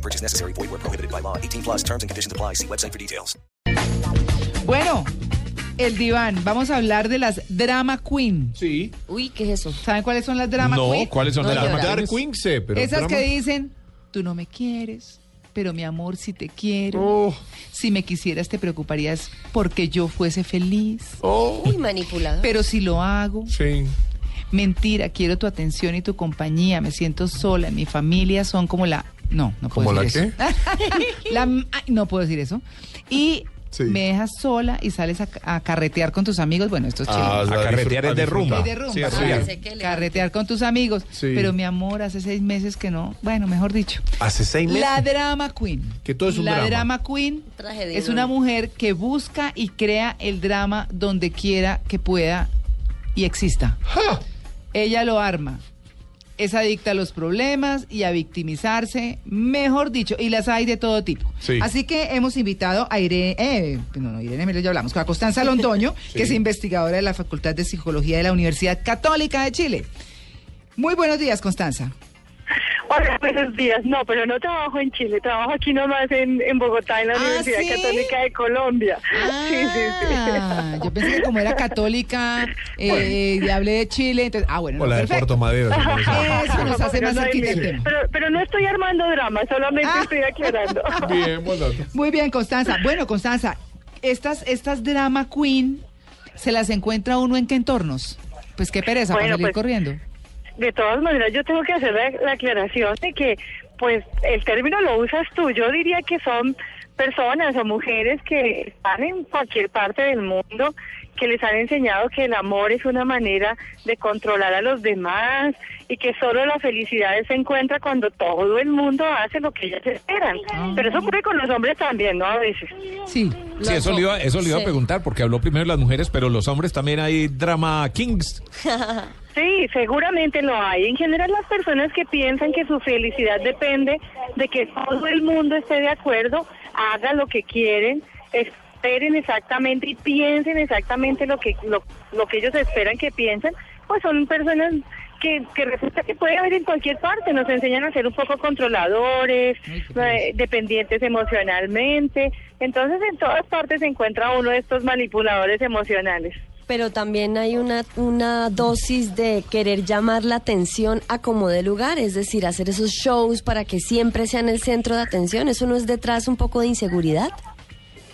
No purchase necessary. Void where prohibited by law. 18 plus terms and conditions apply. See website for details. Bueno, el diván, vamos a hablar de las drama queen. Sí. Uy, ¿qué es eso? ¿Saben cuáles son las drama No, queen? ¿cuáles son No, de yo las era- Dark Queen? sé, pero Esas drama- que dicen, tú no me quieres, pero mi amor, si te quiero. Oh, Si me quisieras, te preocuparías porque yo fuese feliz. oh, Uy, manipulado. Pero si lo hago, sí. mentira, quiero tu atención y tu compañía, me siento sola, mi familia son como la... No, no puedo ¿Como la decir eso. La- ay, no puedo decir eso. Y Sí. me dejas sola y sales a, a carretear con tus amigos. Bueno, esto es chévere. Ah, A carretear es de rumba. De rumba, Sí, Carretear con tus amigos. Sí. Pero mi amor, hace seis meses que no. Bueno, mejor dicho. Hace seis meses. La drama queen. Que todo es un la drama. drama queen Tragedia, es ¿no? una mujer que busca y crea el drama donde quiera que pueda y exista. Ella lo arma. Es adicta a los problemas y a victimizarse, mejor dicho, y las hay de todo tipo. Sí. Así que hemos invitado a Irene, eh, no, no, Irene Melo ya hablamos, a Constanza Londoño, que es investigadora de la Facultad de Psicología de la Universidad Católica de Chile. Muy buenos días, Constanza. Hola, buenos días. No, pero no trabajo en Chile, trabajo aquí nomás en, en Bogotá, en la Ah, Universidad ¿sí? Católica de Colombia. Sí, sí, sí. Ah, yo pensé que como era católica eh, y hablé de Chile, entonces, ah, bueno, O no, la de perfecto. Puerto Madero. Eso nos hace Pero más el tema. Pero, pero no estoy armando drama, solamente Ah. estoy aclarando. Bien, buen dato. Muy bien, Constanza. Bueno, Constanza, estas, estas drama queen se las encuentra uno en qué entornos. Pues qué pereza para Bueno, salir pues, corriendo. De todas maneras, yo tengo que hacer la, la aclaración de que, pues, el término lo usas tú. Yo diría que son personas o mujeres que están en cualquier parte del mundo, que les han enseñado que el amor es una manera de controlar a los demás y que solo la felicidad se encuentra cuando todo el mundo hace lo que ellas esperan. Pero eso ocurre con los hombres también, ¿no? A veces. Sí. Sí, eso le iba, eso le iba a preguntar, porque habló primero de las mujeres, pero los hombres también hay drama kings. Sí, seguramente lo hay. En general las personas que piensan que su felicidad depende de que todo el mundo esté de acuerdo, haga lo que quieren, esperen exactamente y piensen exactamente lo que lo, lo que ellos esperan que piensen, pues son personas que, que resulta que puede haber en cualquier parte. Nos enseñan a ser un poco controladores, eh, dependientes emocionalmente. Entonces en todas partes se encuentra uno de estos manipuladores emocionales. Pero también hay una, una dosis de querer llamar la atención a como de lugar, es decir, hacer esos shows para que siempre sean el centro de atención. ¿Eso no es detrás un poco de inseguridad?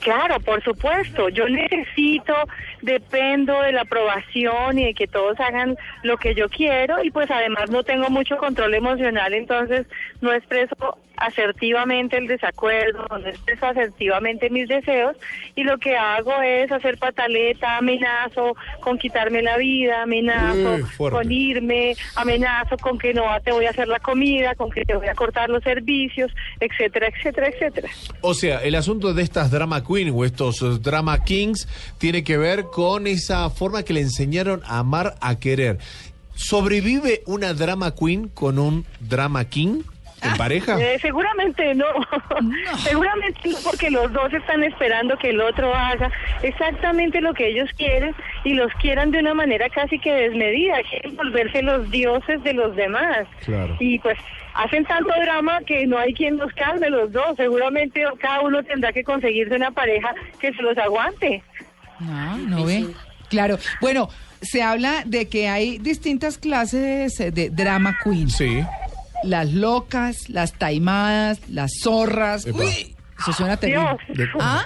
Claro, por supuesto. Yo necesito, dependo de la aprobación y de que todos hagan lo que yo quiero y pues además no tengo mucho control emocional, entonces no expreso asertivamente el desacuerdo, no expreso asertivamente mis deseos y lo que hago es hacer pataleta, amenazo con quitarme la vida, amenazo Uy, con irme, amenazo con que no te voy a hacer la comida, con que te voy a cortar los servicios, etcétera, etcétera, etcétera. O sea, el asunto de estas drama queen o estos eh, drama kings tiene que ver con esa forma que le enseñaron a amar, a querer. ¿Sobrevive una drama queen con un drama king en pareja? Eh, seguramente no. seguramente no, porque los dos están esperando que el otro haga exactamente lo que ellos quieren y los quieran de una manera casi que desmedida. Quieren volverse los dioses de los demás. Claro. Y pues hacen tanto drama que no hay quien los calme los dos. Seguramente cada uno tendrá que conseguirse una pareja que se los aguante. No, no ve. Claro. Bueno, se habla de que hay distintas clases de drama queen. Sí. Las locas, las taimadas, las zorras. Epa. Uy, eso suena terrible. Dios. ¿Ah?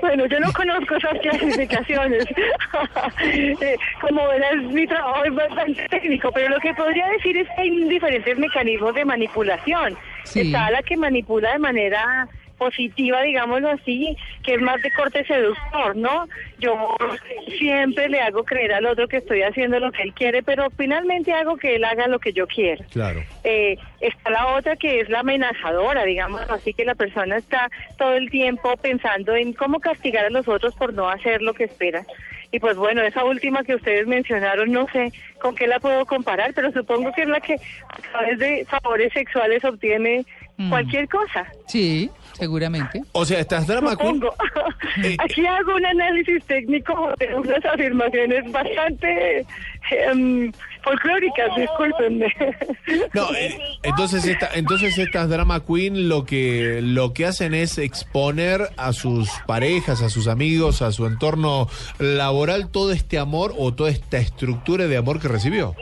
Bueno, yo no conozco esas clasificaciones. Eh, Como verás, mi trabajo es bastante técnico, pero lo que podría decir es que hay diferentes mecanismos de manipulación. Sí. Está la que manipula de manera positiva, digámoslo así, que es más de corte seductor, ¿no? Yo siempre le hago creer al otro que estoy haciendo lo que él quiere, pero finalmente hago que él haga lo que yo quiero. Claro. Eh, está la otra que es la amenazadora, digamos así, que la persona está todo el tiempo pensando en cómo castigar a los otros por no hacer lo que espera. Y pues bueno, esa última que ustedes mencionaron, no sé con qué la puedo comparar, pero supongo que es la que a través de favores sexuales obtiene Mm. cualquier cosa. Sí, seguramente. O sea, estas drama queen. Supongo. Eh, Aquí hago un análisis técnico de unas afirmaciones bastante em, folclóricas, discúlpenme. No, eh, entonces esta, entonces estas drama queen lo que lo que hacen es exponer a sus parejas, a sus amigos, a su entorno laboral todo este amor o toda esta estructura de amor que recibió.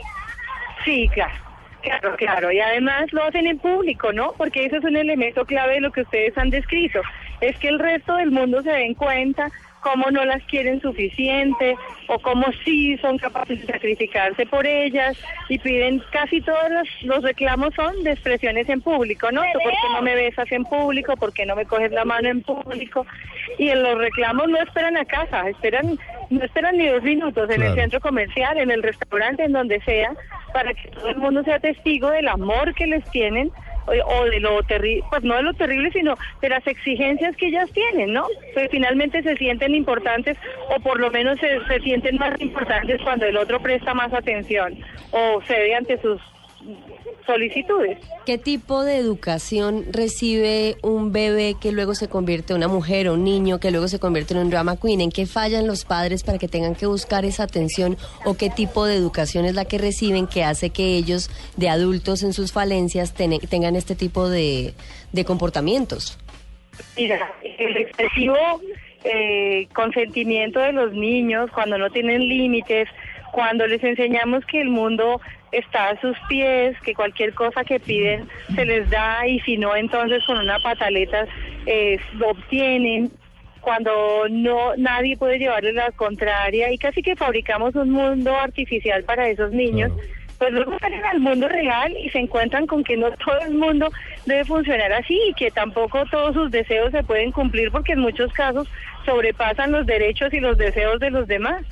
Sí, claro. Claro, claro. Y además lo hacen en público, ¿no? Porque eso es un elemento clave de lo que ustedes han descrito. Es que el resto del mundo se den cuenta cómo no las quieren suficiente o cómo sí son capaces de sacrificarse por ellas y piden casi todos los, los reclamos son de expresiones en público, ¿no? ¿Tú ¿Por qué no me besas en público? ¿Por qué no me coges la mano en público? Y en los reclamos no esperan a casa, esperan no esperan ni dos minutos en el centro comercial, en el restaurante, en donde sea, para que todo el mundo sea testigo del amor que les tienen o, o de lo terrible, pues no de lo terrible, sino de las exigencias que ellas tienen, ¿no? Pues finalmente se sienten importantes o por lo menos se, se sienten más importantes cuando el otro presta más atención o cede ante sus solicitudes. ¿Qué tipo de educación recibe un bebé que luego se convierte en una mujer o un niño que luego se convierte en un drama queen? ¿En qué fallan los padres para que tengan que buscar esa atención? ¿O qué tipo de educación es la que reciben que hace que ellos, de adultos en sus falencias, ten- tengan este tipo de, de comportamientos? Mira, el excesivo eh, consentimiento de los niños cuando no tienen límites, cuando les enseñamos que el mundo está a sus pies, que cualquier cosa que piden se les da y si no, entonces con una pataleta eh, lo obtienen. Cuando no nadie puede llevarle la contraria y casi que fabricamos un mundo artificial para esos niños pues luego salen al mundo real y se encuentran con que no todo el mundo debe funcionar así y que tampoco todos sus deseos se pueden cumplir porque en muchos casos sobrepasan los derechos y los deseos de los demás.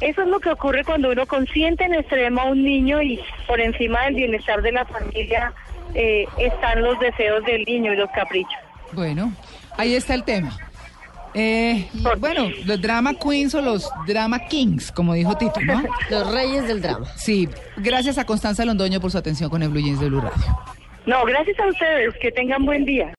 Eso es lo que ocurre cuando uno consiente en extremo a un niño y por encima del bienestar de la familia eh, están los deseos del niño y los caprichos. Bueno, ahí está el tema. Eh, bueno, los drama queens o los drama kings, como dijo Tito, ¿no? Los reyes del drama. Sí, gracias a Constanza Londoño por su atención con el Blue Jeans de Blue Radio. No, gracias a ustedes, que tengan buen día.